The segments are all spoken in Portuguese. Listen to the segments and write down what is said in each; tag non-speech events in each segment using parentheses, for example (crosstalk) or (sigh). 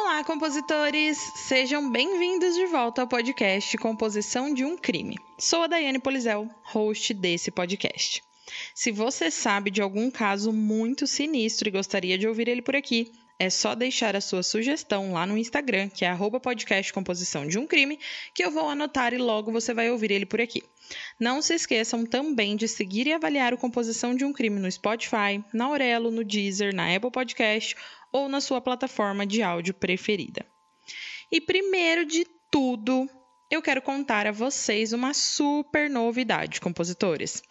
Olá, compositores! Sejam bem-vindos de volta ao podcast Composição de um Crime. Sou a Daiane Polizel, host desse podcast. Se você sabe de algum caso muito sinistro e gostaria de ouvir ele por aqui, é só deixar a sua sugestão lá no Instagram, que é podcast Composição de um Crime, que eu vou anotar e logo você vai ouvir ele por aqui. Não se esqueçam também de seguir e avaliar o Composição de um Crime no Spotify, na Aurelo, no Deezer, na Apple Podcast ou na sua plataforma de áudio preferida. E primeiro de tudo, eu quero contar a vocês uma super novidade, compositores.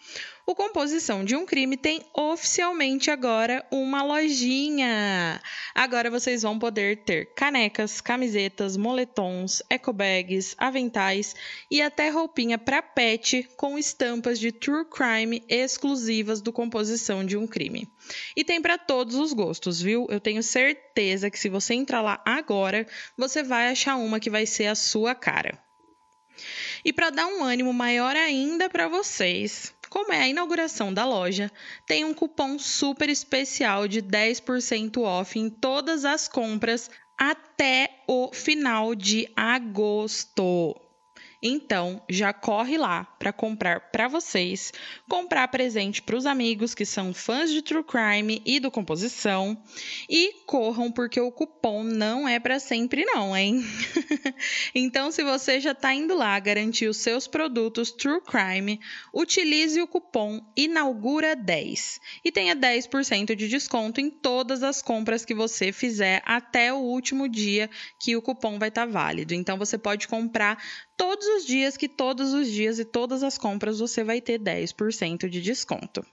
O Composição de um Crime tem oficialmente agora uma lojinha. Agora vocês vão poder ter canecas, camisetas, moletons, ecobags, aventais e até roupinha para pet com estampas de true crime exclusivas do Composição de um Crime. E tem para todos os gostos, viu? Eu tenho certeza que se você entrar lá agora, você vai achar uma que vai ser a sua cara. E para dar um ânimo maior ainda para vocês, como é a inauguração da loja, tem um cupom super especial de 10% off em todas as compras até o final de agosto. Então, já corre lá para comprar para vocês, comprar presente para os amigos que são fãs de True Crime e do Composição e corram porque o cupom não é para sempre não, hein? (laughs) então, se você já está indo lá garantir os seus produtos True Crime, utilize o cupom inaugura 10 e tenha 10% de desconto em todas as compras que você fizer até o último dia que o cupom vai estar tá válido. Então, você pode comprar todos os dias que todos os dias e todas as compras você vai ter 10% de desconto.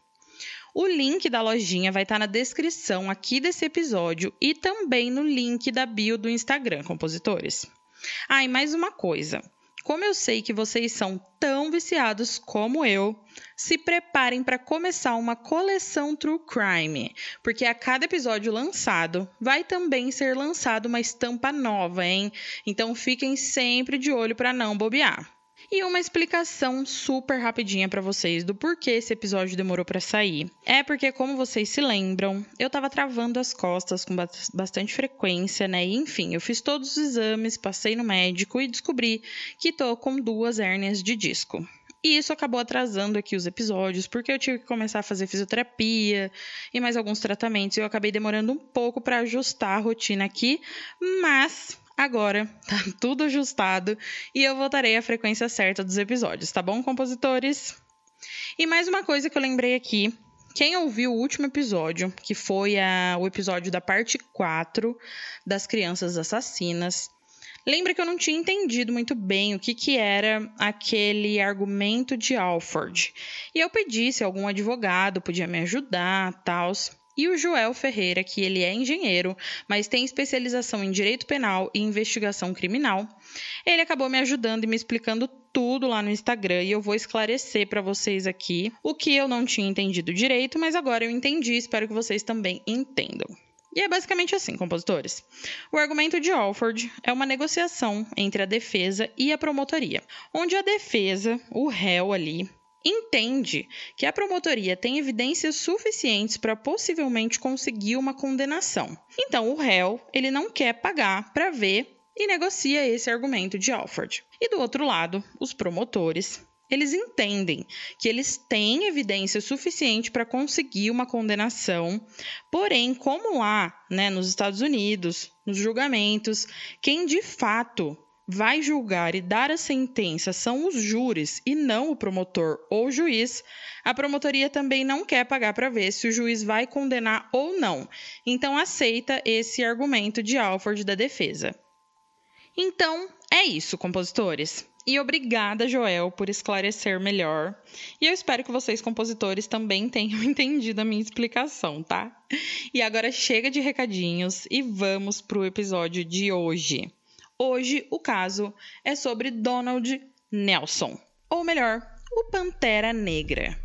O link da lojinha vai estar na descrição aqui desse episódio e também no link da bio do Instagram, compositores. Ah, e mais uma coisa. Como eu sei que vocês são tão viciados como eu, se preparem para começar uma coleção True Crime, porque a cada episódio lançado vai também ser lançada uma estampa nova, hein? Então fiquem sempre de olho para não bobear. E uma explicação super rapidinha para vocês do porquê esse episódio demorou para sair. É porque, como vocês se lembram, eu tava travando as costas com bastante frequência, né? E, enfim, eu fiz todos os exames, passei no médico e descobri que tô com duas hérnias de disco. E isso acabou atrasando aqui os episódios, porque eu tive que começar a fazer fisioterapia e mais alguns tratamentos. E eu acabei demorando um pouco para ajustar a rotina aqui, mas Agora (laughs) tá tudo ajustado e eu voltarei à frequência certa dos episódios, tá bom, compositores? E mais uma coisa que eu lembrei aqui. Quem ouviu o último episódio, que foi a, o episódio da parte 4 das crianças assassinas, lembra que eu não tinha entendido muito bem o que, que era aquele argumento de Alford. E eu pedi se algum advogado podia me ajudar, tal. E o Joel Ferreira, que ele é engenheiro, mas tem especialização em direito penal e investigação criminal, ele acabou me ajudando e me explicando tudo lá no Instagram e eu vou esclarecer para vocês aqui o que eu não tinha entendido direito, mas agora eu entendi, espero que vocês também entendam. E é basicamente assim, compositores. O argumento de Alford é uma negociação entre a defesa e a promotoria, onde a defesa, o réu ali, entende que a promotoria tem evidências suficientes para possivelmente conseguir uma condenação. Então o réu, ele não quer pagar para ver e negocia esse argumento de Alford. E do outro lado, os promotores, eles entendem que eles têm evidência suficiente para conseguir uma condenação, porém, como lá, né, nos Estados Unidos, nos julgamentos, quem de fato vai julgar e dar a sentença são os júris e não o promotor ou juiz, a promotoria também não quer pagar para ver se o juiz vai condenar ou não. Então aceita esse argumento de Alford da defesa. Então, é isso, compositores. E obrigada, Joel, por esclarecer melhor. E eu espero que vocês, compositores, também tenham (laughs) entendido a minha explicação, tá? E agora chega de recadinhos e vamos para o episódio de hoje. Hoje o caso é sobre Donald Nelson, ou melhor, o Pantera Negra.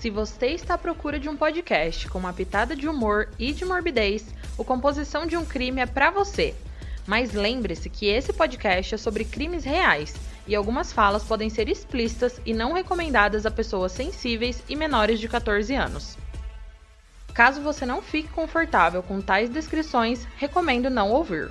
Se você está à procura de um podcast com uma pitada de humor e de morbidez, o Composição de um Crime é para você. Mas lembre-se que esse podcast é sobre crimes reais e algumas falas podem ser explícitas e não recomendadas a pessoas sensíveis e menores de 14 anos. Caso você não fique confortável com tais descrições, recomendo não ouvir.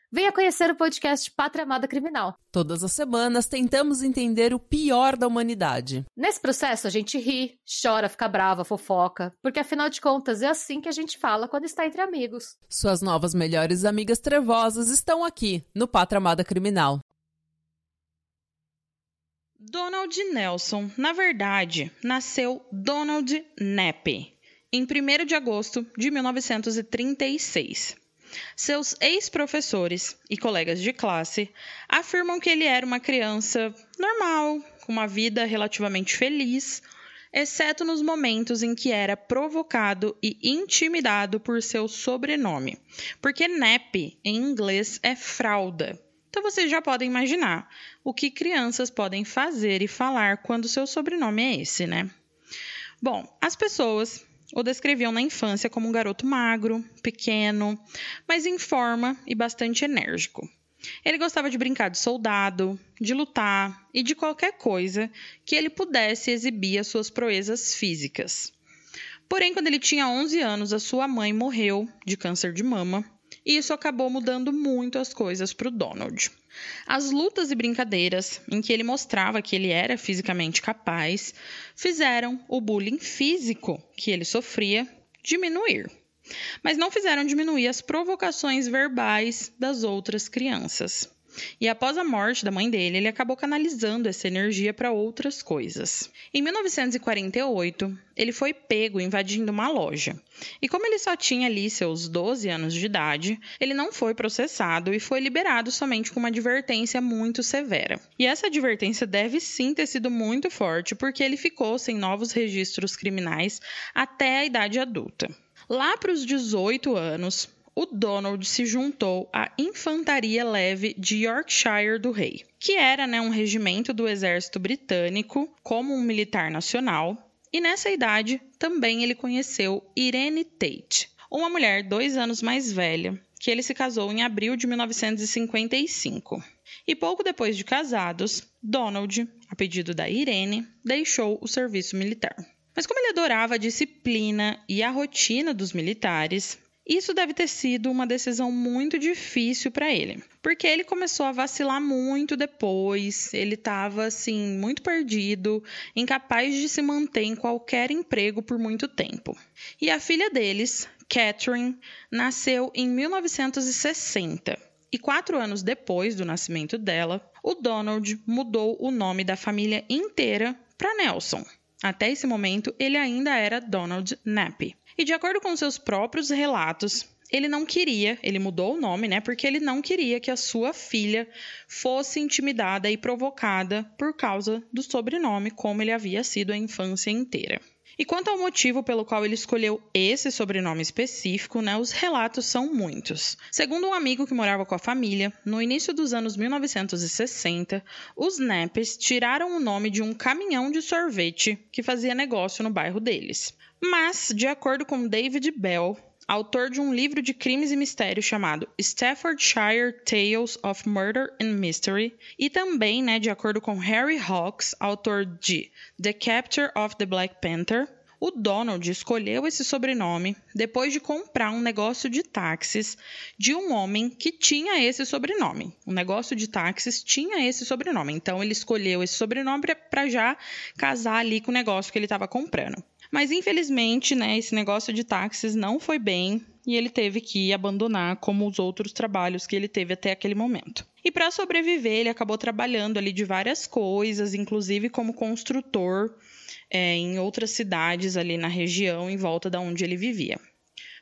venha conhecer o podcast Pátria Amada Criminal. Todas as semanas tentamos entender o pior da humanidade. Nesse processo a gente ri, chora, fica brava, fofoca, porque afinal de contas é assim que a gente fala quando está entre amigos. Suas novas melhores amigas trevosas estão aqui no Pátria Amada Criminal. Donald Nelson, na verdade, nasceu Donald Knapp em 1 de agosto de 1936. Seus ex-professores e colegas de classe afirmam que ele era uma criança normal, com uma vida relativamente feliz, exceto nos momentos em que era provocado e intimidado por seu sobrenome, porque Nep em inglês é fralda. Então vocês já podem imaginar o que crianças podem fazer e falar quando seu sobrenome é esse, né? Bom, as pessoas o descreviam na infância como um garoto magro, pequeno, mas em forma e bastante enérgico. Ele gostava de brincar de soldado, de lutar e de qualquer coisa que ele pudesse exibir as suas proezas físicas. Porém, quando ele tinha 11 anos, a sua mãe morreu de câncer de mama e isso acabou mudando muito as coisas para o Donald. As lutas e brincadeiras em que ele mostrava que ele era fisicamente capaz fizeram o bullying físico que ele sofria diminuir, mas não fizeram diminuir as provocações verbais das outras crianças. E após a morte da mãe dele, ele acabou canalizando essa energia para outras coisas. Em 1948, ele foi pego invadindo uma loja. E como ele só tinha ali seus 12 anos de idade, ele não foi processado e foi liberado somente com uma advertência muito severa. E essa advertência deve sim ter sido muito forte, porque ele ficou sem novos registros criminais até a idade adulta. Lá para os 18 anos, o Donald se juntou à Infantaria Leve de Yorkshire do Rei, que era né, um regimento do exército britânico como um militar nacional. E nessa idade também ele conheceu Irene Tate, uma mulher dois anos mais velha, que ele se casou em abril de 1955. E pouco depois de casados, Donald, a pedido da Irene, deixou o serviço militar. Mas como ele adorava a disciplina e a rotina dos militares, isso deve ter sido uma decisão muito difícil para ele, porque ele começou a vacilar muito depois, ele estava assim muito perdido, incapaz de se manter em qualquer emprego por muito tempo. E a filha deles, Catherine, nasceu em 1960. E quatro anos depois do nascimento dela, o Donald mudou o nome da família inteira para Nelson. Até esse momento, ele ainda era Donald Knapp. E de acordo com seus próprios relatos, ele não queria, ele mudou o nome, né? Porque ele não queria que a sua filha fosse intimidada e provocada por causa do sobrenome, como ele havia sido a infância inteira. E quanto ao motivo pelo qual ele escolheu esse sobrenome específico, né, os relatos são muitos. Segundo um amigo que morava com a família, no início dos anos 1960, os Nappers tiraram o nome de um caminhão de sorvete que fazia negócio no bairro deles. Mas, de acordo com David Bell, autor de um livro de crimes e mistérios chamado Staffordshire Tales of Murder and Mystery, e também, né, de acordo com Harry Hawks, autor de The Capture of the Black Panther, o Donald escolheu esse sobrenome depois de comprar um negócio de táxis de um homem que tinha esse sobrenome. O negócio de táxis tinha esse sobrenome, então ele escolheu esse sobrenome para já casar ali com o negócio que ele estava comprando. Mas infelizmente, né, esse negócio de táxis não foi bem e ele teve que abandonar como os outros trabalhos que ele teve até aquele momento. E para sobreviver, ele acabou trabalhando ali de várias coisas, inclusive como construtor é, em outras cidades ali na região em volta da onde ele vivia.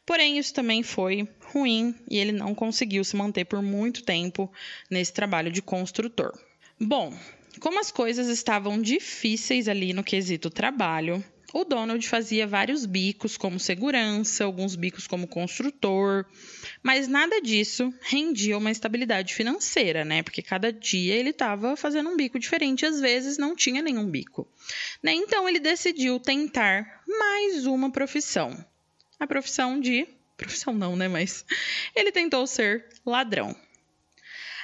Porém, isso também foi ruim e ele não conseguiu se manter por muito tempo nesse trabalho de construtor. Bom, como as coisas estavam difíceis ali no quesito trabalho, o Donald fazia vários bicos como segurança, alguns bicos como construtor, mas nada disso rendia uma estabilidade financeira, né? Porque cada dia ele estava fazendo um bico diferente, às vezes não tinha nenhum bico. Né? Então ele decidiu tentar mais uma profissão. A profissão de. Profissão não, né? Mas ele tentou ser ladrão.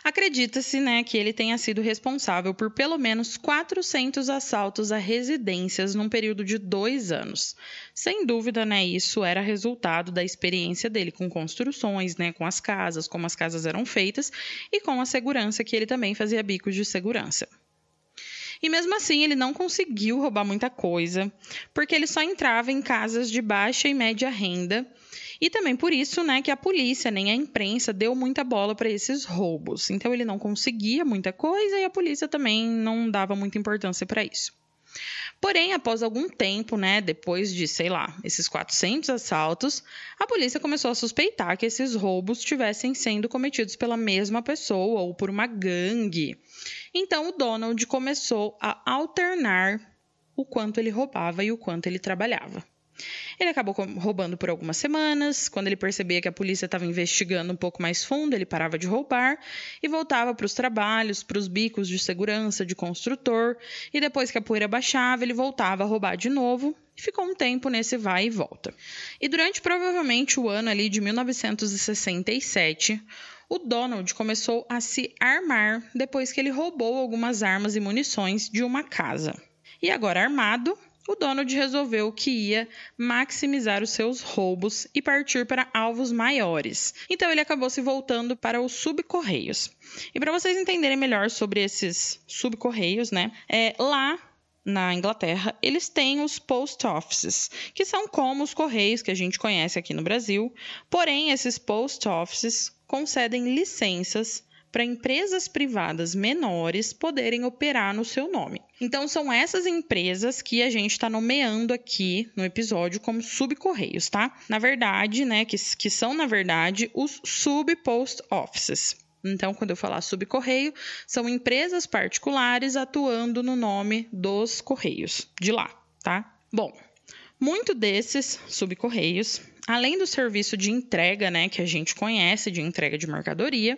Acredita-se né, que ele tenha sido responsável por pelo menos 400 assaltos a residências num período de dois anos. Sem dúvida, né, isso era resultado da experiência dele com construções, né, com as casas, como as casas eram feitas e com a segurança que ele também fazia bicos de segurança. E mesmo assim, ele não conseguiu roubar muita coisa, porque ele só entrava em casas de baixa e média renda e também por isso, né, que a polícia nem a imprensa deu muita bola para esses roubos. Então ele não conseguia muita coisa e a polícia também não dava muita importância para isso. Porém, após algum tempo, né, depois de, sei lá, esses 400 assaltos, a polícia começou a suspeitar que esses roubos estivessem sendo cometidos pela mesma pessoa ou por uma gangue. Então, o Donald começou a alternar o quanto ele roubava e o quanto ele trabalhava. Ele acabou roubando por algumas semanas. Quando ele percebia que a polícia estava investigando um pouco mais fundo, ele parava de roubar e voltava para os trabalhos, para os bicos de segurança, de construtor. E depois que a poeira baixava, ele voltava a roubar de novo e ficou um tempo nesse vai e volta. E durante provavelmente o ano ali de 1967, o Donald começou a se armar depois que ele roubou algumas armas e munições de uma casa. E agora armado, o Donald resolveu que ia maximizar os seus roubos e partir para alvos maiores. Então ele acabou se voltando para os subcorreios. E para vocês entenderem melhor sobre esses subcorreios, né? É, lá na Inglaterra, eles têm os post offices, que são como os correios que a gente conhece aqui no Brasil. Porém, esses post offices concedem licenças para empresas privadas menores poderem operar no seu nome. Então, são essas empresas que a gente está nomeando aqui no episódio como subcorreios, tá? Na verdade, né, que, que são, na verdade, os sub-post offices. Então, quando eu falar subcorreio, são empresas particulares atuando no nome dos correios de lá, tá? Bom, muito desses subcorreios, além do serviço de entrega, né, que a gente conhece de entrega de mercadoria,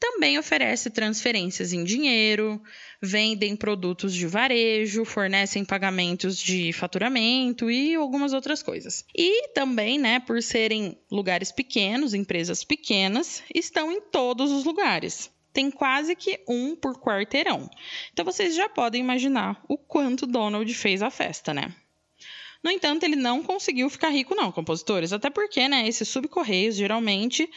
também oferece transferências em dinheiro, vendem produtos de varejo, fornecem pagamentos de faturamento e algumas outras coisas. E também, né, por serem lugares pequenos, empresas pequenas, estão em todos os lugares tem quase que um por quarteirão. Então vocês já podem imaginar o quanto Donald fez a festa, né? No entanto, ele não conseguiu ficar rico, não, compositores. Até porque, né, esses subcorreios geralmente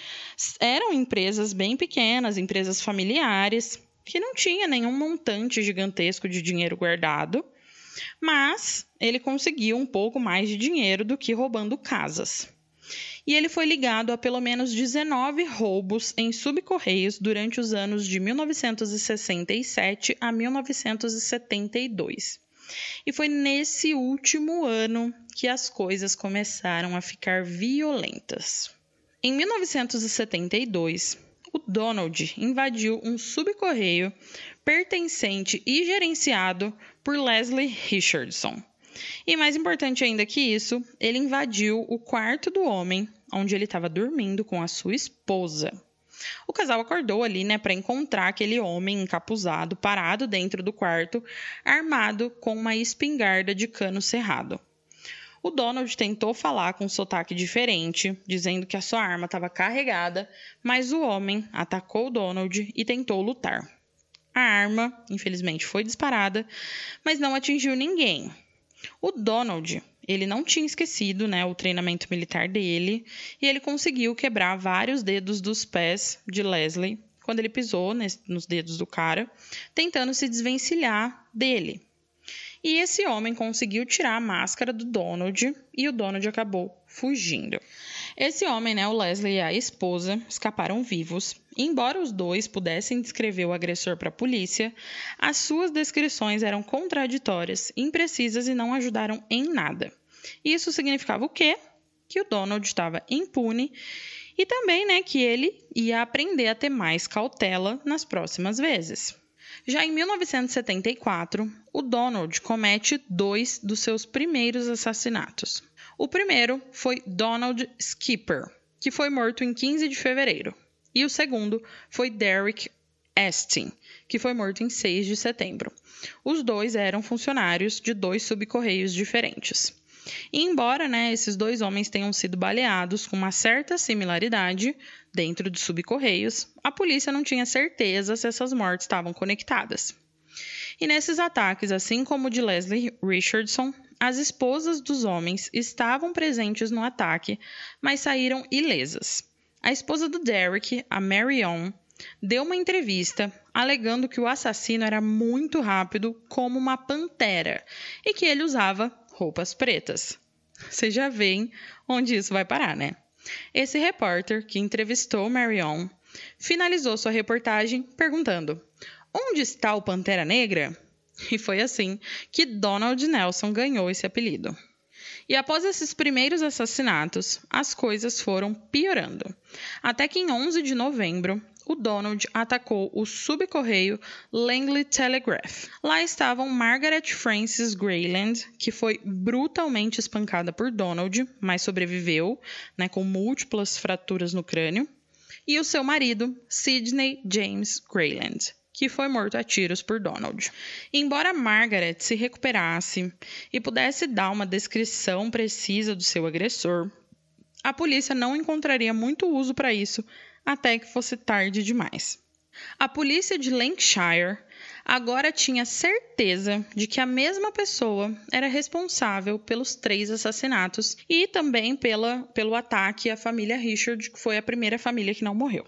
eram empresas bem pequenas, empresas familiares, que não tinha nenhum montante gigantesco de dinheiro guardado. Mas ele conseguiu um pouco mais de dinheiro do que roubando casas. E ele foi ligado a pelo menos 19 roubos em subcorreios durante os anos de 1967 a 1972. E foi nesse último ano que as coisas começaram a ficar violentas. Em 1972, o Donald invadiu um subcorreio pertencente e gerenciado por Leslie Richardson. E mais importante ainda que isso, ele invadiu o quarto do homem, onde ele estava dormindo com a sua esposa. O casal acordou ali, né, para encontrar aquele homem encapuzado parado dentro do quarto, armado com uma espingarda de cano cerrado. O Donald tentou falar com um sotaque diferente, dizendo que a sua arma estava carregada, mas o homem atacou o Donald e tentou lutar. A arma, infelizmente, foi disparada, mas não atingiu ninguém. O Donald ele não tinha esquecido né, o treinamento militar dele e ele conseguiu quebrar vários dedos dos pés de Leslie quando ele pisou nos dedos do cara, tentando se desvencilhar dele. E esse homem conseguiu tirar a máscara do Donald e o Donald acabou fugindo. Esse homem, né, o Leslie e a esposa, escaparam vivos. Embora os dois pudessem descrever o agressor para a polícia, as suas descrições eram contraditórias, imprecisas e não ajudaram em nada. Isso significava o quê? Que o Donald estava impune E também, né, que ele ia aprender a ter mais cautela nas próximas vezes. Já em 1974, o Donald comete dois dos seus primeiros assassinatos. O primeiro foi Donald Skipper, que foi morto em 15 de fevereiro, e o segundo foi Derek Estin, que foi morto em 6 de setembro. Os dois eram funcionários de dois subcorreios diferentes. E embora né, esses dois homens tenham sido baleados com uma certa similaridade dentro de subcorreios, a polícia não tinha certeza se essas mortes estavam conectadas. E nesses ataques, assim como o de Leslie Richardson, as esposas dos homens estavam presentes no ataque, mas saíram ilesas. A esposa do Derek, a Marion, deu uma entrevista alegando que o assassino era muito rápido como uma pantera e que ele usava roupas pretas. Vocês já veem onde isso vai parar, né? Esse repórter que entrevistou Marion finalizou sua reportagem perguntando: Onde está o Pantera Negra? E foi assim que Donald Nelson ganhou esse apelido. E após esses primeiros assassinatos, as coisas foram piorando. Até que em 11 de novembro, o Donald atacou o subcorreio Langley Telegraph. Lá estavam Margaret Frances Grayland, que foi brutalmente espancada por Donald, mas sobreviveu, né, com múltiplas fraturas no crânio, e o seu marido, Sidney James Grayland que foi morto a tiros por Donald. Embora Margaret se recuperasse e pudesse dar uma descrição precisa do seu agressor, a polícia não encontraria muito uso para isso até que fosse tarde demais. A polícia de Lancashire agora tinha certeza de que a mesma pessoa era responsável pelos três assassinatos e também pela, pelo ataque à família Richard, que foi a primeira família que não morreu.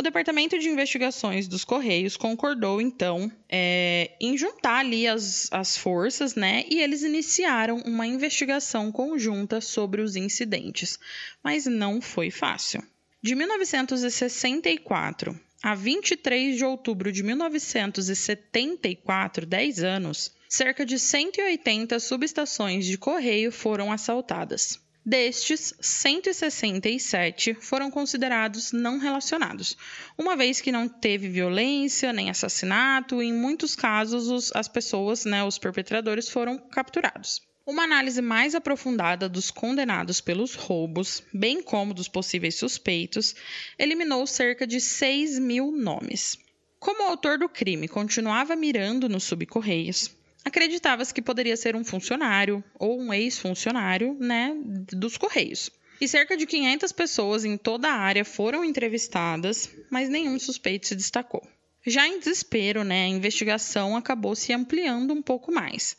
O Departamento de Investigações dos Correios concordou, então, é, em juntar ali as, as forças, né? E eles iniciaram uma investigação conjunta sobre os incidentes. Mas não foi fácil. De 1964 a 23 de outubro de 1974, 10 anos, cerca de 180 subestações de correio foram assaltadas. Destes, 167 foram considerados não relacionados, uma vez que não teve violência nem assassinato, e em muitos casos os, as pessoas, né, os perpetradores, foram capturados. Uma análise mais aprofundada dos condenados pelos roubos, bem como dos possíveis suspeitos, eliminou cerca de 6 mil nomes. Como o autor do crime continuava mirando nos subcorreios, acreditava-se que poderia ser um funcionário ou um ex-funcionário, né, dos Correios. E cerca de 500 pessoas em toda a área foram entrevistadas, mas nenhum suspeito se destacou. Já em desespero, né, a investigação acabou se ampliando um pouco mais.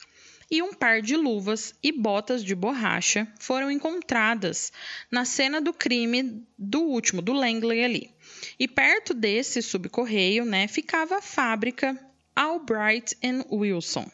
E um par de luvas e botas de borracha foram encontradas na cena do crime do último, do Langley ali. E perto desse subcorreio, né, ficava a fábrica Albright Wilson,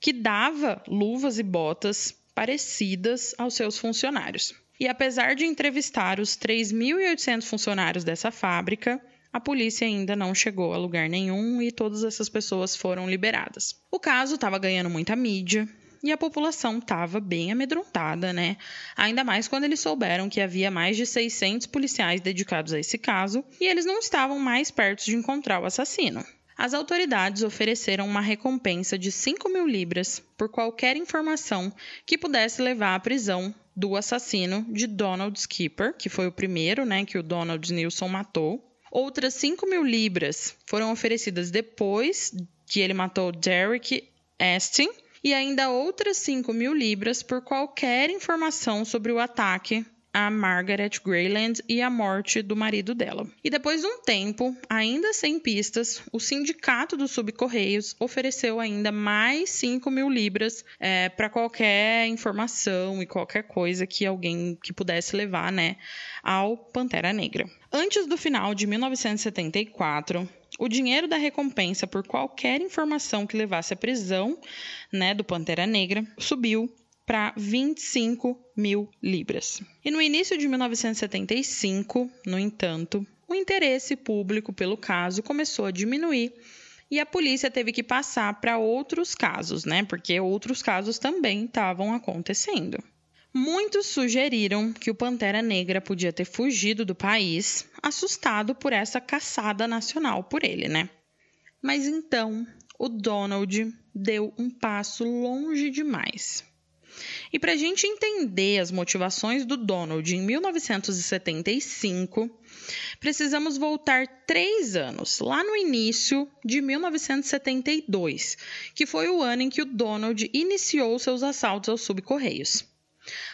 que dava luvas e botas parecidas aos seus funcionários. E apesar de entrevistar os 3.800 funcionários dessa fábrica, a polícia ainda não chegou a lugar nenhum e todas essas pessoas foram liberadas. O caso estava ganhando muita mídia e a população estava bem amedrontada, né? Ainda mais quando eles souberam que havia mais de 600 policiais dedicados a esse caso e eles não estavam mais perto de encontrar o assassino. As autoridades ofereceram uma recompensa de 5 mil libras por qualquer informação que pudesse levar à prisão do assassino de Donald Skipper, que foi o primeiro né, que o Donald Nilson matou. Outras 5 mil libras foram oferecidas depois que ele matou Derek Astin, e ainda outras 5 mil libras por qualquer informação sobre o ataque a Margaret Grayland e a morte do marido dela. E depois de um tempo, ainda sem pistas, o sindicato dos subcorreios ofereceu ainda mais 5 mil libras é, para qualquer informação e qualquer coisa que alguém que pudesse levar, né, ao Pantera Negra. Antes do final de 1974, o dinheiro da recompensa por qualquer informação que levasse à prisão né, do Pantera Negra subiu para 25 mil libras. E no início de 1975, no entanto, o interesse público pelo caso começou a diminuir e a polícia teve que passar para outros casos, né? Porque outros casos também estavam acontecendo. Muitos sugeriram que o Pantera Negra podia ter fugido do país, assustado por essa caçada nacional por ele, né? Mas então o Donald deu um passo longe demais. E para a gente entender as motivações do Donald em 1975, precisamos voltar três anos, lá no início de 1972, que foi o ano em que o Donald iniciou seus assaltos aos subcorreios.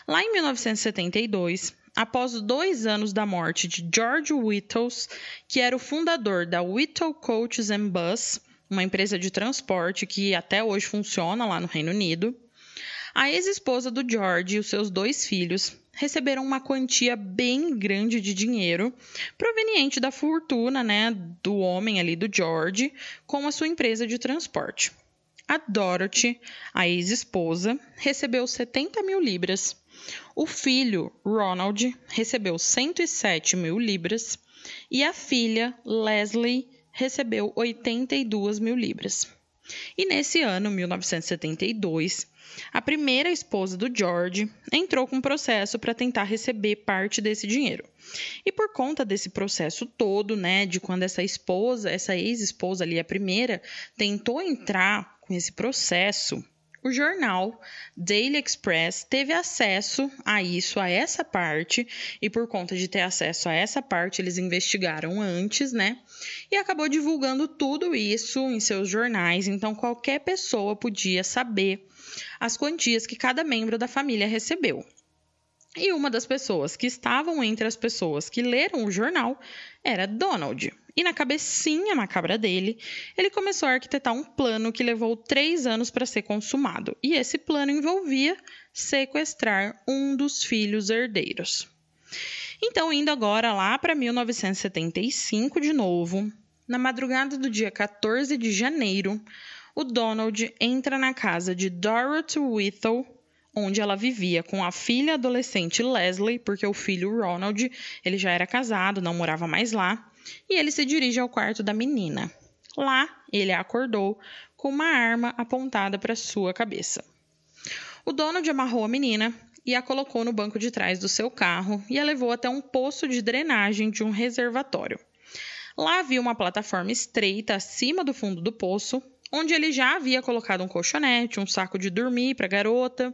Lá em 1972, após dois anos da morte de George Whittles, que era o fundador da Whittle Coaches and Bus, uma empresa de transporte que até hoje funciona lá no Reino Unido, a ex-esposa do George e os seus dois filhos receberam uma quantia bem grande de dinheiro proveniente da fortuna né, do homem ali, do George, com a sua empresa de transporte. A Dorothy, a ex-esposa, recebeu 70 mil libras. O filho, Ronald, recebeu 107 mil libras. E a filha, Leslie, recebeu 82 mil libras. E nesse ano, 1972, a primeira esposa do George entrou com um processo para tentar receber parte desse dinheiro. E por conta desse processo todo, né, de quando essa esposa, essa ex-esposa ali, a primeira, tentou entrar com esse processo, o jornal Daily Express teve acesso a isso, a essa parte, e por conta de ter acesso a essa parte, eles investigaram antes, né? E acabou divulgando tudo isso em seus jornais, então qualquer pessoa podia saber as quantias que cada membro da família recebeu. E uma das pessoas que estavam entre as pessoas que leram o jornal era Donald. E na cabecinha macabra dele, ele começou a arquitetar um plano que levou três anos para ser consumado. E esse plano envolvia sequestrar um dos filhos herdeiros. Então, indo agora lá para 1975 de novo, na madrugada do dia 14 de janeiro, o Donald entra na casa de Dorothy Whittle, onde ela vivia com a filha adolescente Leslie, porque o filho Ronald, ele já era casado, não morava mais lá, e ele se dirige ao quarto da menina. Lá, ele a acordou com uma arma apontada para sua cabeça. O Donald amarrou a menina e a colocou no banco de trás do seu carro e a levou até um poço de drenagem de um reservatório. Lá havia uma plataforma estreita acima do fundo do poço onde ele já havia colocado um colchonete, um saco de dormir para a garota.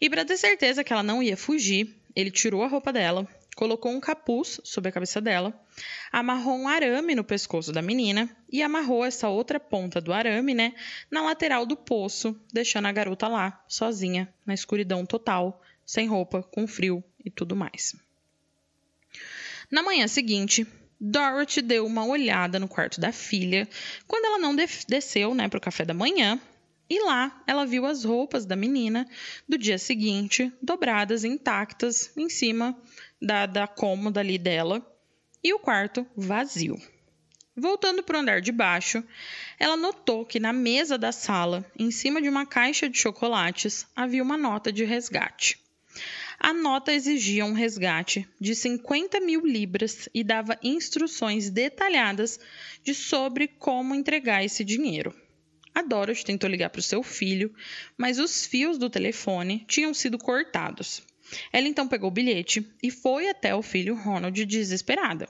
E para ter certeza que ela não ia fugir, ele tirou a roupa dela, colocou um capuz sobre a cabeça dela, amarrou um arame no pescoço da menina e amarrou essa outra ponta do arame, né, na lateral do poço, deixando a garota lá, sozinha, na escuridão total, sem roupa, com frio e tudo mais. Na manhã seguinte, Dorothy deu uma olhada no quarto da filha quando ela não desceu né, para o café da manhã. E lá ela viu as roupas da menina do dia seguinte dobradas intactas em cima da, da cômoda ali dela e o quarto vazio. Voltando para o andar de baixo, ela notou que na mesa da sala, em cima de uma caixa de chocolates, havia uma nota de resgate. A nota exigia um resgate de 50 mil libras e dava instruções detalhadas de sobre como entregar esse dinheiro. A Dorothy tentou ligar para o seu filho, mas os fios do telefone tinham sido cortados. Ela então pegou o bilhete e foi até o filho Ronald desesperada.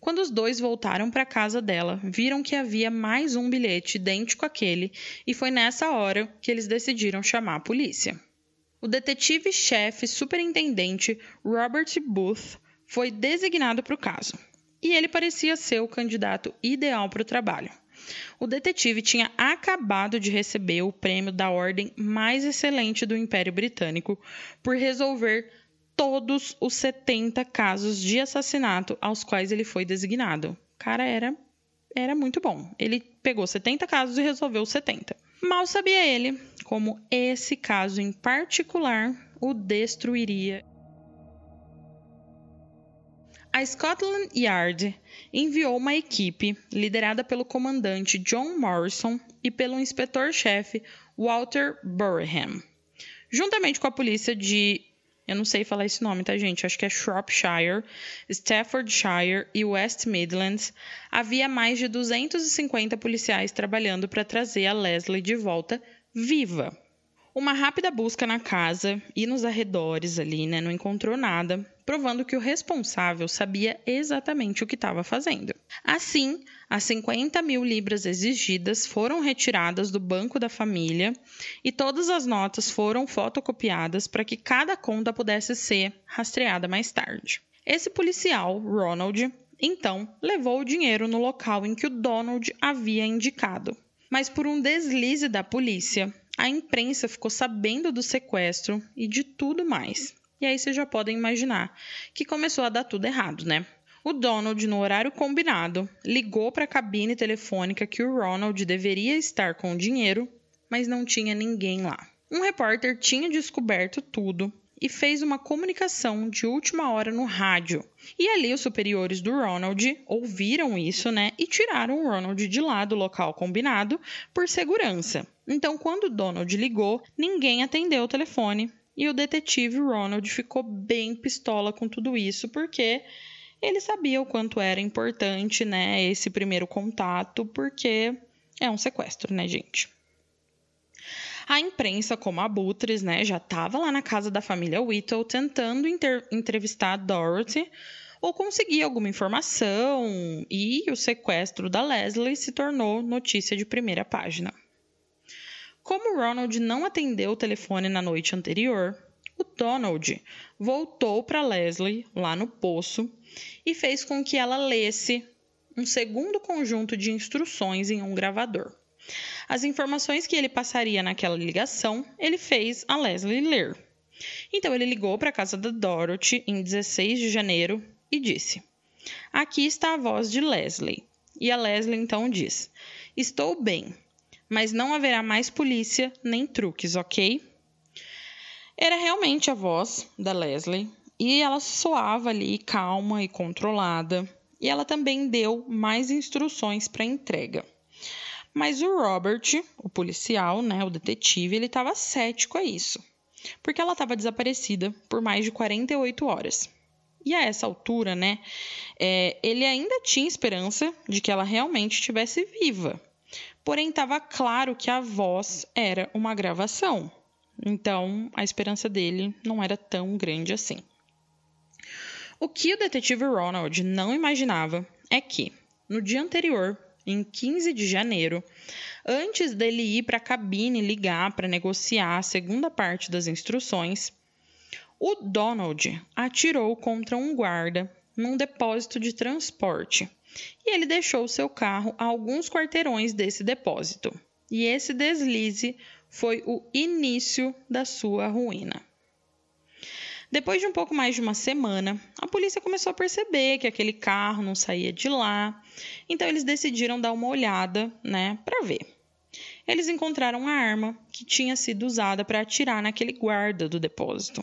Quando os dois voltaram para a casa dela, viram que havia mais um bilhete idêntico àquele, e foi nessa hora que eles decidiram chamar a polícia. O detetive-chefe superintendente Robert Booth foi designado para o caso, e ele parecia ser o candidato ideal para o trabalho. O detetive tinha acabado de receber o prêmio da ordem mais excelente do Império Britânico por resolver todos os 70 casos de assassinato aos quais ele foi designado. O cara era era muito bom. Ele pegou 70 casos e resolveu 70. Mal sabia ele como esse caso em particular o destruiria. A Scotland Yard enviou uma equipe liderada pelo comandante John Morrison e pelo inspetor-chefe Walter Burham, juntamente com a polícia de eu não sei falar esse nome, tá, gente? Acho que é Shropshire, Staffordshire e West Midlands. Havia mais de 250 policiais trabalhando para trazer a Leslie de volta viva. Uma rápida busca na casa e nos arredores ali, né, não encontrou nada, provando que o responsável sabia exatamente o que estava fazendo. Assim, as 50 mil libras exigidas foram retiradas do banco da família e todas as notas foram fotocopiadas para que cada conta pudesse ser rastreada mais tarde. Esse policial, Ronald, então levou o dinheiro no local em que o Donald havia indicado. Mas por um deslize da polícia, a imprensa ficou sabendo do sequestro e de tudo mais. E aí vocês já podem imaginar que começou a dar tudo errado, né? O Donald, no horário combinado, ligou para a cabine telefônica que o Ronald deveria estar com o dinheiro, mas não tinha ninguém lá. Um repórter tinha descoberto tudo e fez uma comunicação de última hora no rádio. E ali os superiores do Ronald ouviram isso, né, e tiraram o Ronald de lá do local combinado por segurança. Então, quando Donald ligou, ninguém atendeu o telefone e o detetive Ronald ficou bem pistola com tudo isso, porque ele sabia o quanto era importante, né, esse primeiro contato, porque é um sequestro, né, gente? A imprensa, como a Butres, né, já estava lá na casa da família Whittle tentando entrevistar a Dorothy ou conseguir alguma informação, e o sequestro da Leslie se tornou notícia de primeira página. Como Ronald não atendeu o telefone na noite anterior, o Donald voltou para Leslie lá no poço e fez com que ela lesse um segundo conjunto de instruções em um gravador. As informações que ele passaria naquela ligação, ele fez a Leslie ler. Então ele ligou para a casa da Dorothy em 16 de janeiro e disse: Aqui está a voz de Leslie. E a Leslie então diz: Estou bem, mas não haverá mais polícia nem truques, ok? Era realmente a voz da Leslie e ela soava ali calma e controlada. E ela também deu mais instruções para entrega. Mas o Robert, o policial, né, o detetive, ele estava cético a isso, porque ela estava desaparecida por mais de 48 horas. E a essa altura, né, é, ele ainda tinha esperança de que ela realmente estivesse viva. Porém, estava claro que a voz era uma gravação. Então, a esperança dele não era tão grande assim. O que o detetive Ronald não imaginava é que, no dia anterior, em 15 de janeiro, antes dele ir para a cabine ligar para negociar a segunda parte das instruções, o Donald atirou contra um guarda num depósito de transporte e ele deixou seu carro a alguns quarteirões desse depósito. E esse deslize foi o início da sua ruína. Depois de um pouco mais de uma semana, a polícia começou a perceber que aquele carro não saía de lá, então eles decidiram dar uma olhada, né, para ver. Eles encontraram a arma que tinha sido usada para atirar naquele guarda do depósito.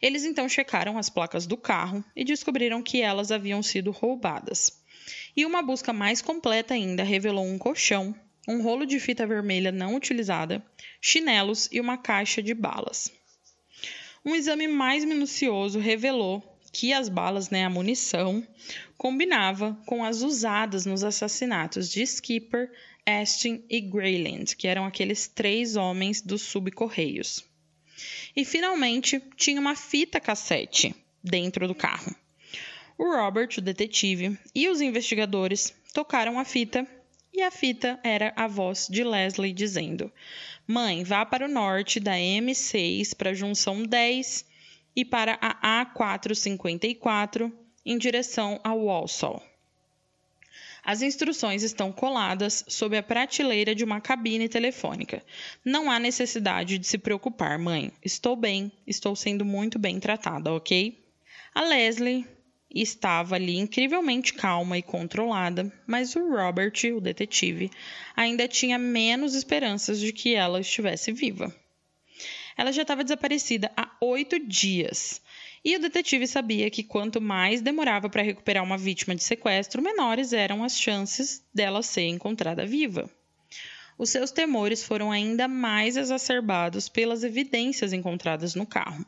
Eles então checaram as placas do carro e descobriram que elas haviam sido roubadas. E uma busca mais completa ainda revelou um colchão, um rolo de fita vermelha não utilizada, chinelos e uma caixa de balas. Um exame mais minucioso revelou que as balas, né, a munição, combinava com as usadas nos assassinatos de Skipper, Astin e Grayland, que eram aqueles três homens dos subcorreios. E finalmente tinha uma fita cassete dentro do carro. O Robert, o detetive, e os investigadores tocaram a fita e a fita era a voz de Leslie dizendo: Mãe, vá para o norte da M6 para a junção 10 e para a A454 em direção a Walsall. As instruções estão coladas sob a prateleira de uma cabine telefônica. Não há necessidade de se preocupar, mãe. Estou bem, estou sendo muito bem tratada, ok? A Leslie estava ali incrivelmente calma e controlada, mas o Robert, o detetive, ainda tinha menos esperanças de que ela estivesse viva. Ela já estava desaparecida há oito dias. E o detetive sabia que quanto mais demorava para recuperar uma vítima de sequestro, menores eram as chances dela ser encontrada viva. Os seus temores foram ainda mais exacerbados pelas evidências encontradas no carro.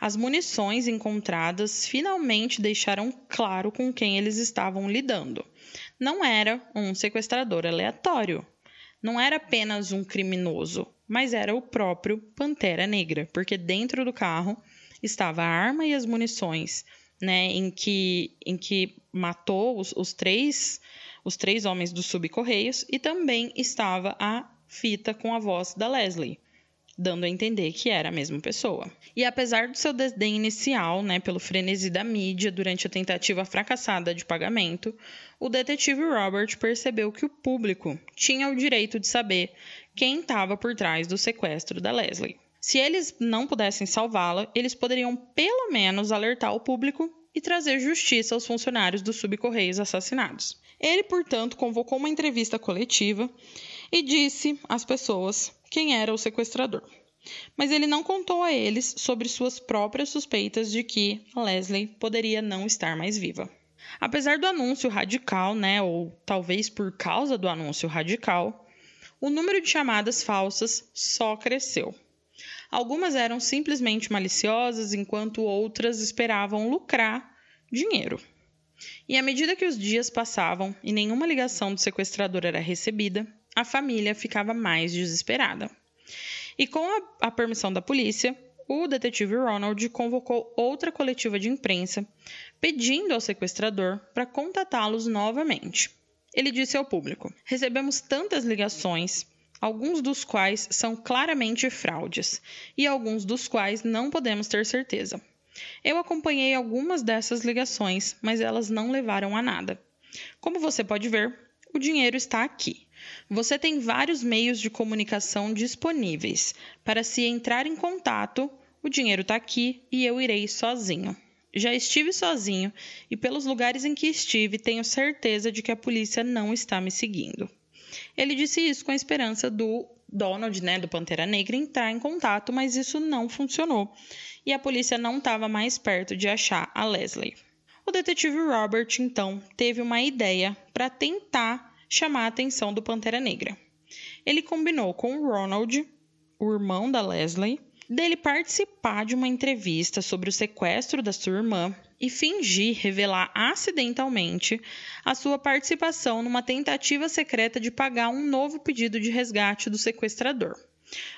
As munições encontradas finalmente deixaram claro com quem eles estavam lidando. Não era um sequestrador aleatório. Não era apenas um criminoso, mas era o próprio Pantera Negra, porque dentro do carro estava a arma e as munições, né, em que, em que matou os, os três os três homens do subcorreios e também estava a fita com a voz da Leslie, dando a entender que era a mesma pessoa. E apesar do seu desdém inicial, né, pelo frenesi da mídia durante a tentativa fracassada de pagamento, o detetive Robert percebeu que o público tinha o direito de saber quem estava por trás do sequestro da Leslie. Se eles não pudessem salvá-la, eles poderiam pelo menos alertar o público e trazer justiça aos funcionários dos subcorreios assassinados. Ele, portanto, convocou uma entrevista coletiva e disse às pessoas quem era o sequestrador. Mas ele não contou a eles sobre suas próprias suspeitas de que Leslie poderia não estar mais viva. Apesar do anúncio radical, né, ou talvez por causa do anúncio radical, o número de chamadas falsas só cresceu. Algumas eram simplesmente maliciosas, enquanto outras esperavam lucrar dinheiro. E à medida que os dias passavam e nenhuma ligação do sequestrador era recebida, a família ficava mais desesperada. E com a, a permissão da polícia, o detetive Ronald convocou outra coletiva de imprensa, pedindo ao sequestrador para contatá-los novamente. Ele disse ao público: Recebemos tantas ligações alguns dos quais são claramente fraudes e alguns dos quais não podemos ter certeza. Eu acompanhei algumas dessas ligações, mas elas não levaram a nada. Como você pode ver, o dinheiro está aqui. Você tem vários meios de comunicação disponíveis. Para se entrar em contato, o dinheiro está aqui e eu irei sozinho. Já estive sozinho e, pelos lugares em que estive, tenho certeza de que a polícia não está me seguindo. Ele disse isso com a esperança do Donald, né, do Pantera Negra, entrar em contato, mas isso não funcionou e a polícia não estava mais perto de achar a Leslie. O detetive Robert, então, teve uma ideia para tentar chamar a atenção do Pantera Negra. Ele combinou com o Ronald, o irmão da Leslie, dele participar de uma entrevista sobre o sequestro da sua irmã e fingir revelar acidentalmente a sua participação numa tentativa secreta de pagar um novo pedido de resgate do sequestrador.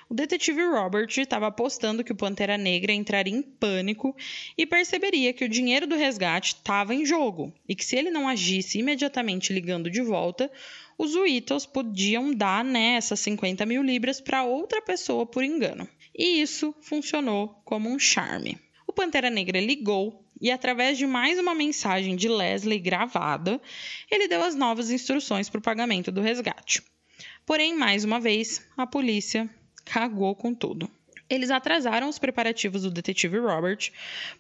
O detetive Robert estava apostando que o Pantera Negra entraria em pânico e perceberia que o dinheiro do resgate estava em jogo e que se ele não agisse imediatamente ligando de volta, os Whittles podiam dar né, essas 50 mil libras para outra pessoa por engano. E isso funcionou como um charme. O Pantera Negra ligou e, através de mais uma mensagem de Leslie gravada, ele deu as novas instruções para o pagamento do resgate. Porém, mais uma vez, a polícia cagou com tudo. Eles atrasaram os preparativos do detetive Robert,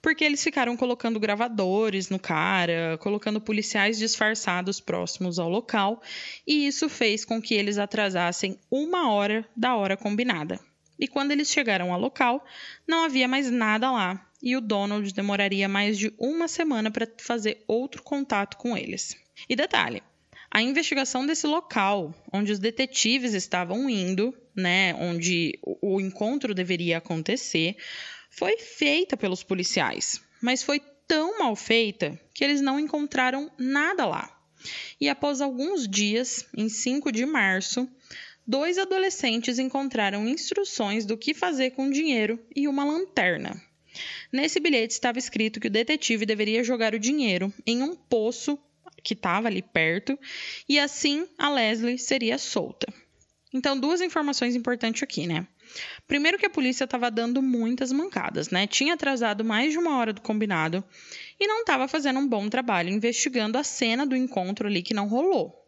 porque eles ficaram colocando gravadores no cara, colocando policiais disfarçados próximos ao local, e isso fez com que eles atrasassem uma hora da hora combinada. E quando eles chegaram ao local, não havia mais nada lá, e o Donald demoraria mais de uma semana para fazer outro contato com eles. E detalhe: a investigação desse local, onde os detetives estavam indo, né, onde o encontro deveria acontecer, foi feita pelos policiais, mas foi tão mal feita que eles não encontraram nada lá. E após alguns dias, em 5 de março, dois adolescentes encontraram instruções do que fazer com dinheiro e uma lanterna. Nesse bilhete estava escrito que o detetive deveria jogar o dinheiro em um poço que estava ali perto, e assim a Leslie seria solta. Então, duas informações importantes aqui, né? Primeiro que a polícia estava dando muitas mancadas, né? Tinha atrasado mais de uma hora do combinado e não estava fazendo um bom trabalho investigando a cena do encontro ali que não rolou.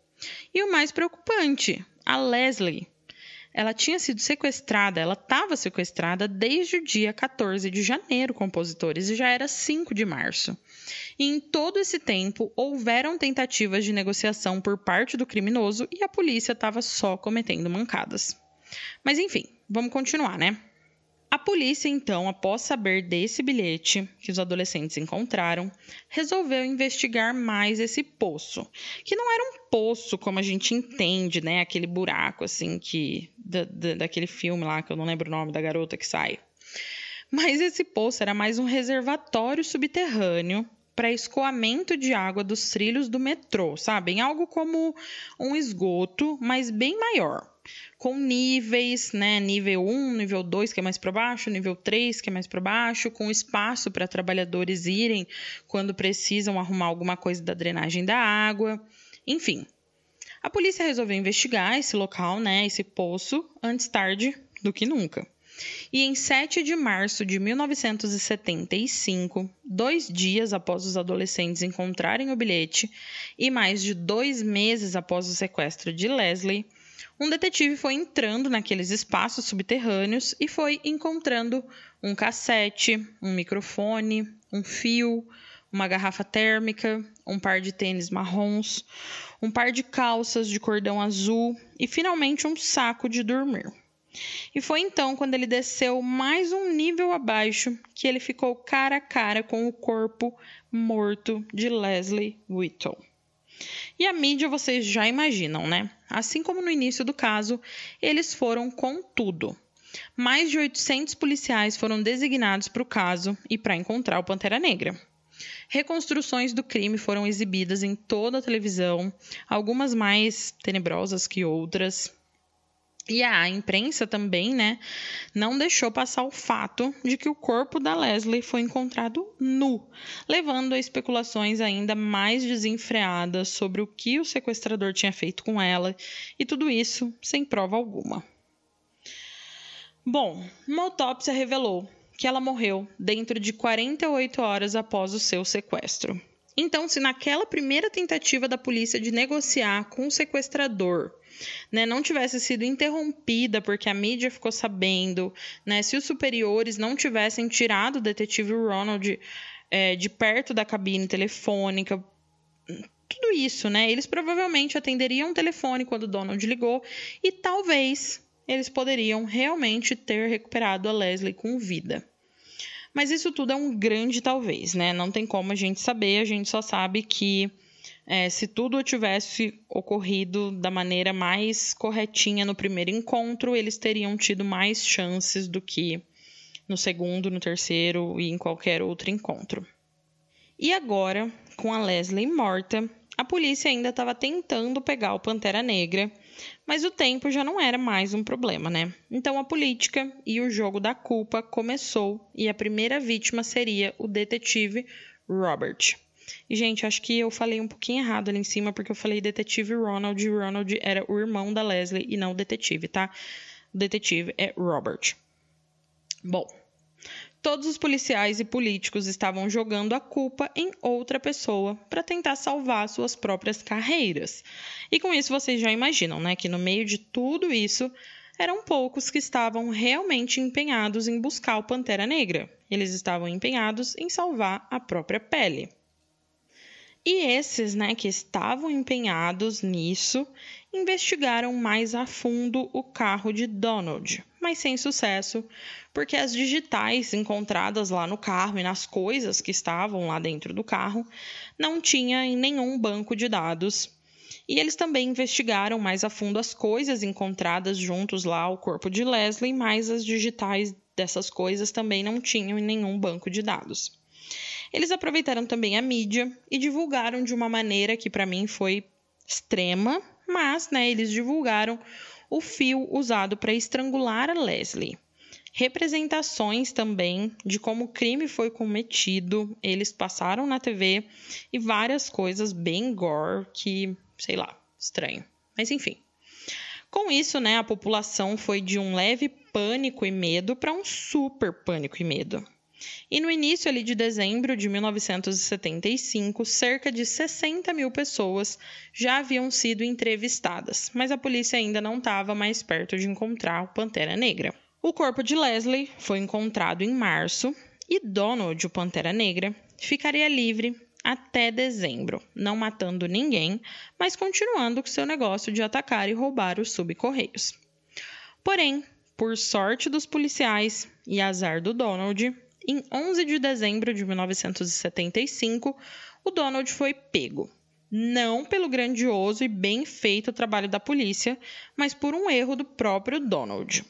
E o mais preocupante, a Leslie ela tinha sido sequestrada, ela estava sequestrada desde o dia 14 de janeiro, compositores, e já era 5 de março. E em todo esse tempo, houveram tentativas de negociação por parte do criminoso e a polícia estava só cometendo mancadas. Mas enfim, vamos continuar, né? A polícia, então, após saber desse bilhete que os adolescentes encontraram, resolveu investigar mais esse poço, que não era um poço como a gente entende, né? Aquele buraco assim que da, da, daquele filme lá que eu não lembro o nome da garota que sai. Mas esse poço era mais um reservatório subterrâneo para escoamento de água dos trilhos do metrô, sabem? Algo como um esgoto, mas bem maior. Com níveis, né? Nível 1, nível 2, que é mais para baixo, nível 3, que é mais para baixo, com espaço para trabalhadores irem quando precisam arrumar alguma coisa da drenagem da água. Enfim, a polícia resolveu investigar esse local, né, esse poço, antes tarde do que nunca. E em 7 de março de 1975, dois dias após os adolescentes encontrarem o bilhete e mais de dois meses após o sequestro de Leslie, um detetive foi entrando naqueles espaços subterrâneos e foi encontrando um cassete, um microfone, um fio, uma garrafa térmica, um par de tênis marrons, um par de calças de cordão azul e finalmente um saco de dormir. E foi então, quando ele desceu mais um nível abaixo, que ele ficou cara a cara com o corpo morto de Leslie Whittle. E a mídia vocês já imaginam, né? Assim como no início do caso, eles foram com tudo. Mais de 800 policiais foram designados para o caso e para encontrar o Pantera Negra. Reconstruções do crime foram exibidas em toda a televisão, algumas mais tenebrosas que outras. E a imprensa também, né, não deixou passar o fato de que o corpo da Leslie foi encontrado nu, levando a especulações ainda mais desenfreadas sobre o que o sequestrador tinha feito com ela, e tudo isso sem prova alguma. Bom, uma autópsia revelou que ela morreu dentro de 48 horas após o seu sequestro. Então, se naquela primeira tentativa da polícia de negociar com o sequestrador né, não tivesse sido interrompida porque a mídia ficou sabendo, né, se os superiores não tivessem tirado o detetive Ronald é, de perto da cabine telefônica, tudo isso, né? Eles provavelmente atenderiam o telefone quando Donald ligou e talvez eles poderiam realmente ter recuperado a Leslie com vida. Mas isso tudo é um grande talvez, né? Não tem como a gente saber, a gente só sabe que é, se tudo tivesse ocorrido da maneira mais corretinha no primeiro encontro, eles teriam tido mais chances do que no segundo, no terceiro e em qualquer outro encontro. E agora, com a Leslie morta, a polícia ainda estava tentando pegar o Pantera Negra mas o tempo já não era mais um problema, né? Então a política e o jogo da culpa começou e a primeira vítima seria o detetive Robert. E, gente, acho que eu falei um pouquinho errado ali em cima, porque eu falei detetive Ronald e Ronald era o irmão da Leslie e não o detetive, tá? O detetive é Robert. Bom, Todos os policiais e políticos estavam jogando a culpa em outra pessoa para tentar salvar suas próprias carreiras. E com isso vocês já imaginam, né, que no meio de tudo isso, eram poucos que estavam realmente empenhados em buscar o Pantera Negra. Eles estavam empenhados em salvar a própria pele. E esses, né, que estavam empenhados nisso, investigaram mais a fundo o carro de Donald, mas sem sucesso, porque as digitais encontradas lá no carro e nas coisas que estavam lá dentro do carro não tinha em nenhum banco de dados. E eles também investigaram mais a fundo as coisas encontradas juntos lá ao corpo de Leslie, mas as digitais dessas coisas também não tinham em nenhum banco de dados. Eles aproveitaram também a mídia e divulgaram de uma maneira que para mim foi extrema, mas né, eles divulgaram o fio usado para estrangular a Leslie. Representações também de como o crime foi cometido, eles passaram na TV e várias coisas bem gore que, sei lá, estranho. Mas enfim. Com isso, né, a população foi de um leve pânico e medo para um super pânico e medo. E no início ali de dezembro de 1975, cerca de 60 mil pessoas já haviam sido entrevistadas, mas a polícia ainda não estava mais perto de encontrar o Pantera Negra. O corpo de Leslie foi encontrado em março e Donald, o Pantera Negra, ficaria livre até dezembro, não matando ninguém, mas continuando com seu negócio de atacar e roubar os subcorreios. Porém, por sorte dos policiais e azar do Donald, em 11 de dezembro de 1975, o Donald foi pego. Não pelo grandioso e bem feito trabalho da polícia, mas por um erro do próprio Donald.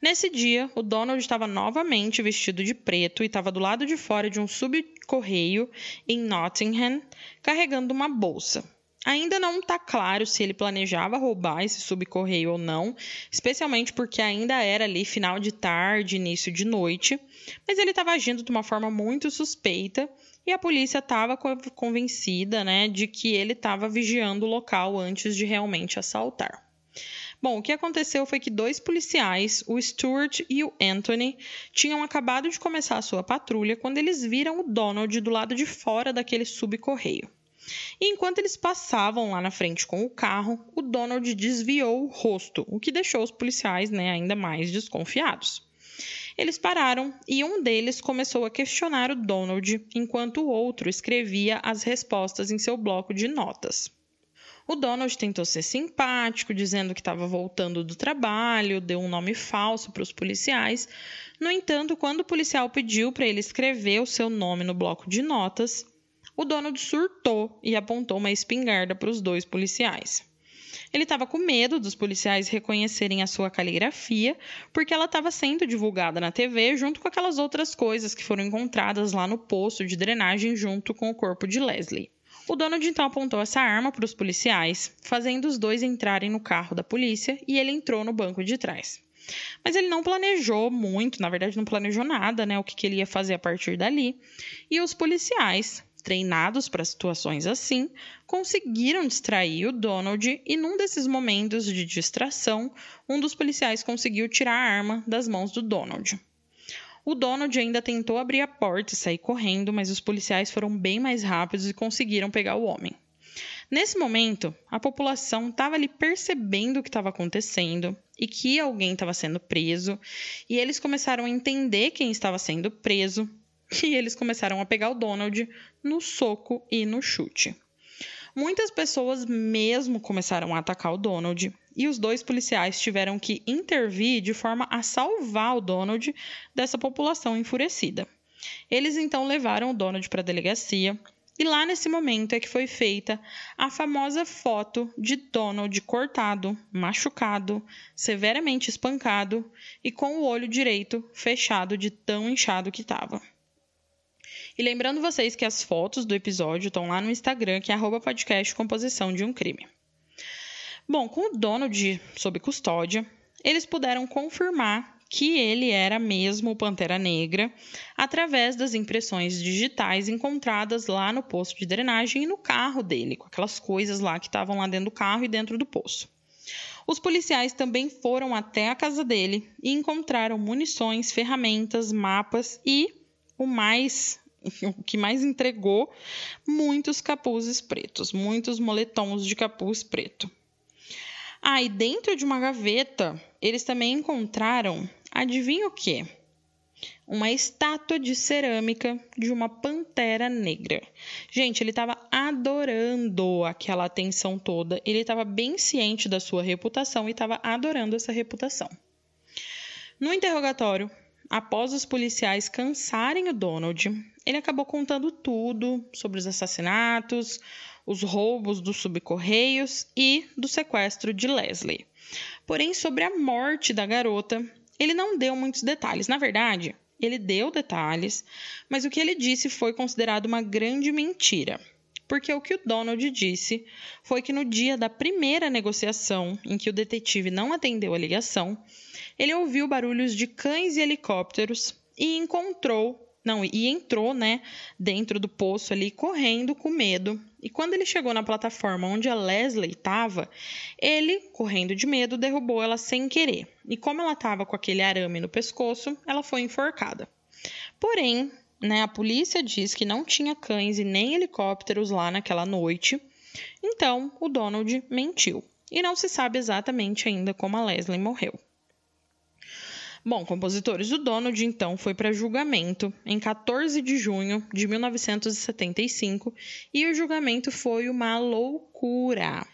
Nesse dia, o Donald estava novamente vestido de preto e estava do lado de fora de um subcorreio em Nottingham, carregando uma bolsa. Ainda não está claro se ele planejava roubar esse subcorreio ou não, especialmente porque ainda era ali final de tarde, início de noite, mas ele estava agindo de uma forma muito suspeita e a polícia estava convencida né, de que ele estava vigiando o local antes de realmente assaltar. Bom, o que aconteceu foi que dois policiais, o Stuart e o Anthony, tinham acabado de começar a sua patrulha quando eles viram o Donald do lado de fora daquele subcorreio. E enquanto eles passavam lá na frente com o carro, o Donald desviou o rosto, o que deixou os policiais né, ainda mais desconfiados. Eles pararam e um deles começou a questionar o Donald, enquanto o outro escrevia as respostas em seu bloco de notas. O Donald tentou ser simpático, dizendo que estava voltando do trabalho, deu um nome falso para os policiais. No entanto, quando o policial pediu para ele escrever o seu nome no bloco de notas, o Donald surtou e apontou uma espingarda para os dois policiais. Ele estava com medo dos policiais reconhecerem a sua caligrafia, porque ela estava sendo divulgada na TV junto com aquelas outras coisas que foram encontradas lá no poço de drenagem junto com o corpo de Leslie. O Donald então apontou essa arma para os policiais, fazendo os dois entrarem no carro da polícia e ele entrou no banco de trás. Mas ele não planejou muito, na verdade não planejou nada, né, o que, que ele ia fazer a partir dali. E os policiais, treinados para situações assim, conseguiram distrair o Donald e num desses momentos de distração, um dos policiais conseguiu tirar a arma das mãos do Donald. O Donald ainda tentou abrir a porta e sair correndo, mas os policiais foram bem mais rápidos e conseguiram pegar o homem. Nesse momento, a população estava ali percebendo o que estava acontecendo e que alguém estava sendo preso, e eles começaram a entender quem estava sendo preso, (laughs) e eles começaram a pegar o Donald no soco e no chute. Muitas pessoas mesmo começaram a atacar o Donald, e os dois policiais tiveram que intervir de forma a salvar o Donald dessa população enfurecida. Eles então levaram o Donald para a delegacia e lá nesse momento é que foi feita a famosa foto de Donald cortado, machucado, severamente espancado e com o olho direito fechado de tão inchado que estava. E lembrando vocês que as fotos do episódio estão lá no Instagram, que é podcast composição de um crime. Bom, com o Donald sob custódia, eles puderam confirmar que ele era mesmo o Pantera Negra através das impressões digitais encontradas lá no poço de drenagem e no carro dele, com aquelas coisas lá que estavam lá dentro do carro e dentro do poço. Os policiais também foram até a casa dele e encontraram munições, ferramentas, mapas e o mais o que mais entregou muitos capuzes pretos, muitos moletons de capuz preto. Ah, dentro de uma gaveta, eles também encontraram, adivinha o quê? Uma estátua de cerâmica de uma pantera negra. Gente, ele estava adorando aquela atenção toda. Ele estava bem ciente da sua reputação e estava adorando essa reputação. No interrogatório, após os policiais cansarem o Donald, ele acabou contando tudo sobre os assassinatos, os roubos dos subcorreios e do sequestro de Leslie. Porém, sobre a morte da garota, ele não deu muitos detalhes. Na verdade, ele deu detalhes, mas o que ele disse foi considerado uma grande mentira. Porque o que o Donald disse foi que no dia da primeira negociação, em que o detetive não atendeu a ligação, ele ouviu barulhos de cães e helicópteros e encontrou não, e entrou, né, dentro do poço ali, correndo com medo. E quando ele chegou na plataforma onde a Leslie estava, ele, correndo de medo, derrubou ela sem querer. E como ela estava com aquele arame no pescoço, ela foi enforcada. Porém, né, a polícia diz que não tinha cães e nem helicópteros lá naquela noite. Então, o Donald mentiu. E não se sabe exatamente ainda como a Leslie morreu. Bom, compositores, o Donald então foi para julgamento em 14 de junho de 1975 e o julgamento foi uma loucura.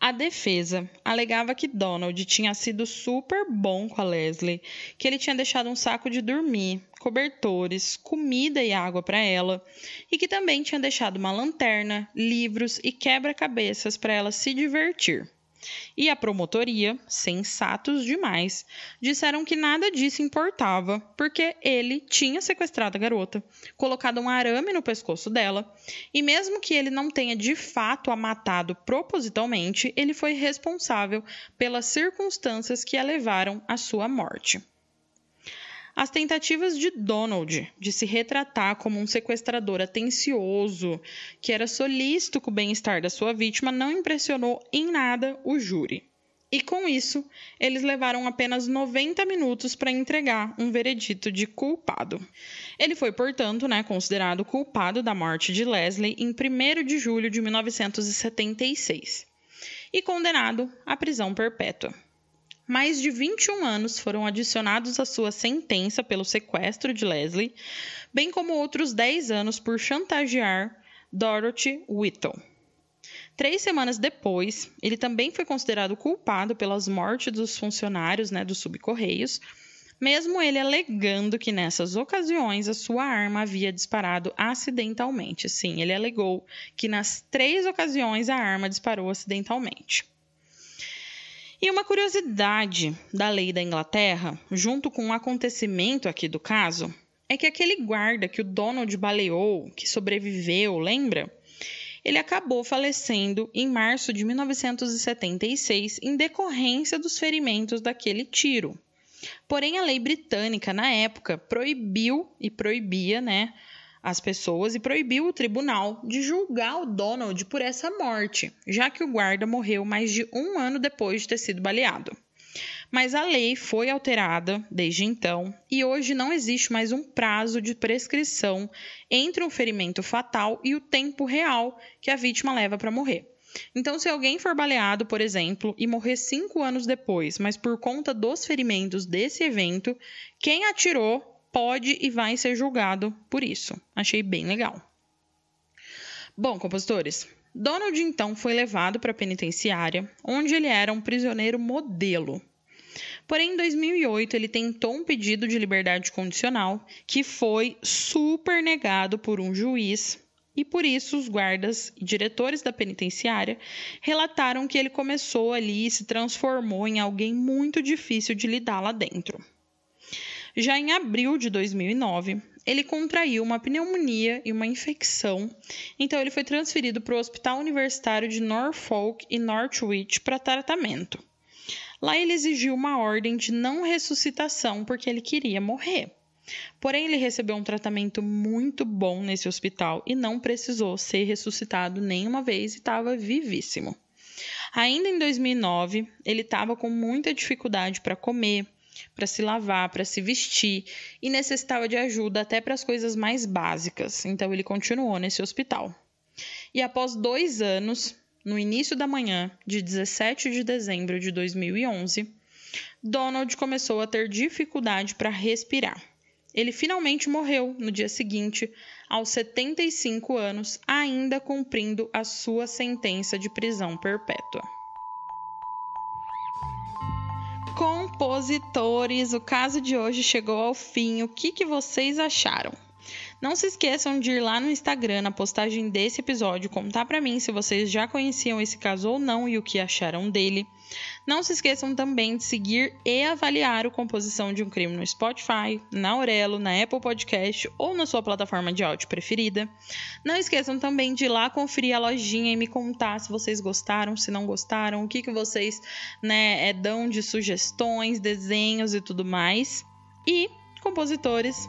A defesa alegava que Donald tinha sido super bom com a Leslie, que ele tinha deixado um saco de dormir, cobertores, comida e água para ela, e que também tinha deixado uma lanterna, livros e quebra-cabeças para ela se divertir. E a promotoria, sensatos demais, disseram que nada disso importava, porque ele tinha sequestrado a garota, colocado um arame no pescoço dela, e mesmo que ele não tenha de fato a matado propositalmente, ele foi responsável pelas circunstâncias que a levaram à sua morte. As tentativas de Donald de se retratar como um sequestrador atencioso, que era solícito com o bem-estar da sua vítima, não impressionou em nada o júri. E com isso, eles levaram apenas 90 minutos para entregar um veredito de culpado. Ele foi, portanto, né, considerado culpado da morte de Leslie em 1 de julho de 1976 e condenado à prisão perpétua mais de 21 anos foram adicionados à sua sentença pelo sequestro de Leslie, bem como outros 10 anos por chantagear Dorothy Whittle. Três semanas depois, ele também foi considerado culpado pelas mortes dos funcionários né, dos subcorreios, mesmo ele alegando que nessas ocasiões a sua arma havia disparado acidentalmente. Sim, ele alegou que nas três ocasiões a arma disparou acidentalmente. E uma curiosidade da lei da Inglaterra, junto com o um acontecimento aqui do caso, é que aquele guarda que o Donald baleou, que sobreviveu, lembra? Ele acabou falecendo em março de 1976 em decorrência dos ferimentos daquele tiro. Porém, a lei britânica, na época, proibiu e proibia, né, as pessoas e proibiu o tribunal de julgar o Donald por essa morte, já que o guarda morreu mais de um ano depois de ter sido baleado. Mas a lei foi alterada desde então e hoje não existe mais um prazo de prescrição entre um ferimento fatal e o tempo real que a vítima leva para morrer. Então, se alguém for baleado, por exemplo, e morrer cinco anos depois, mas por conta dos ferimentos desse evento, quem atirou pode e vai ser julgado por isso. Achei bem legal. Bom, compositores, Donald então foi levado para a penitenciária, onde ele era um prisioneiro modelo. Porém, em 2008, ele tentou um pedido de liberdade condicional que foi super negado por um juiz, e por isso os guardas e diretores da penitenciária relataram que ele começou ali e se transformou em alguém muito difícil de lidar lá dentro. Já em abril de 2009, ele contraiu uma pneumonia e uma infecção, então ele foi transferido para o Hospital Universitário de Norfolk e Northwich para tratamento. Lá ele exigiu uma ordem de não ressuscitação porque ele queria morrer. Porém, ele recebeu um tratamento muito bom nesse hospital e não precisou ser ressuscitado nenhuma vez e estava vivíssimo. Ainda em 2009, ele estava com muita dificuldade para comer, para se lavar, para se vestir e necessitava de ajuda até para as coisas mais básicas. Então ele continuou nesse hospital. E após dois anos, no início da manhã de 17 de dezembro de 2011, Donald começou a ter dificuldade para respirar. Ele finalmente morreu no dia seguinte, aos 75 anos, ainda cumprindo a sua sentença de prisão perpétua. Compositores, o caso de hoje chegou ao fim. O que, que vocês acharam? Não se esqueçam de ir lá no Instagram, na postagem desse episódio, contar para mim se vocês já conheciam esse caso ou não e o que acharam dele. Não se esqueçam também de seguir e avaliar o Composição de um Crime no Spotify, na Aurelo, na Apple Podcast ou na sua plataforma de áudio preferida. Não esqueçam também de ir lá conferir a lojinha e me contar se vocês gostaram, se não gostaram, o que, que vocês né, é, dão de sugestões, desenhos e tudo mais. E, compositores,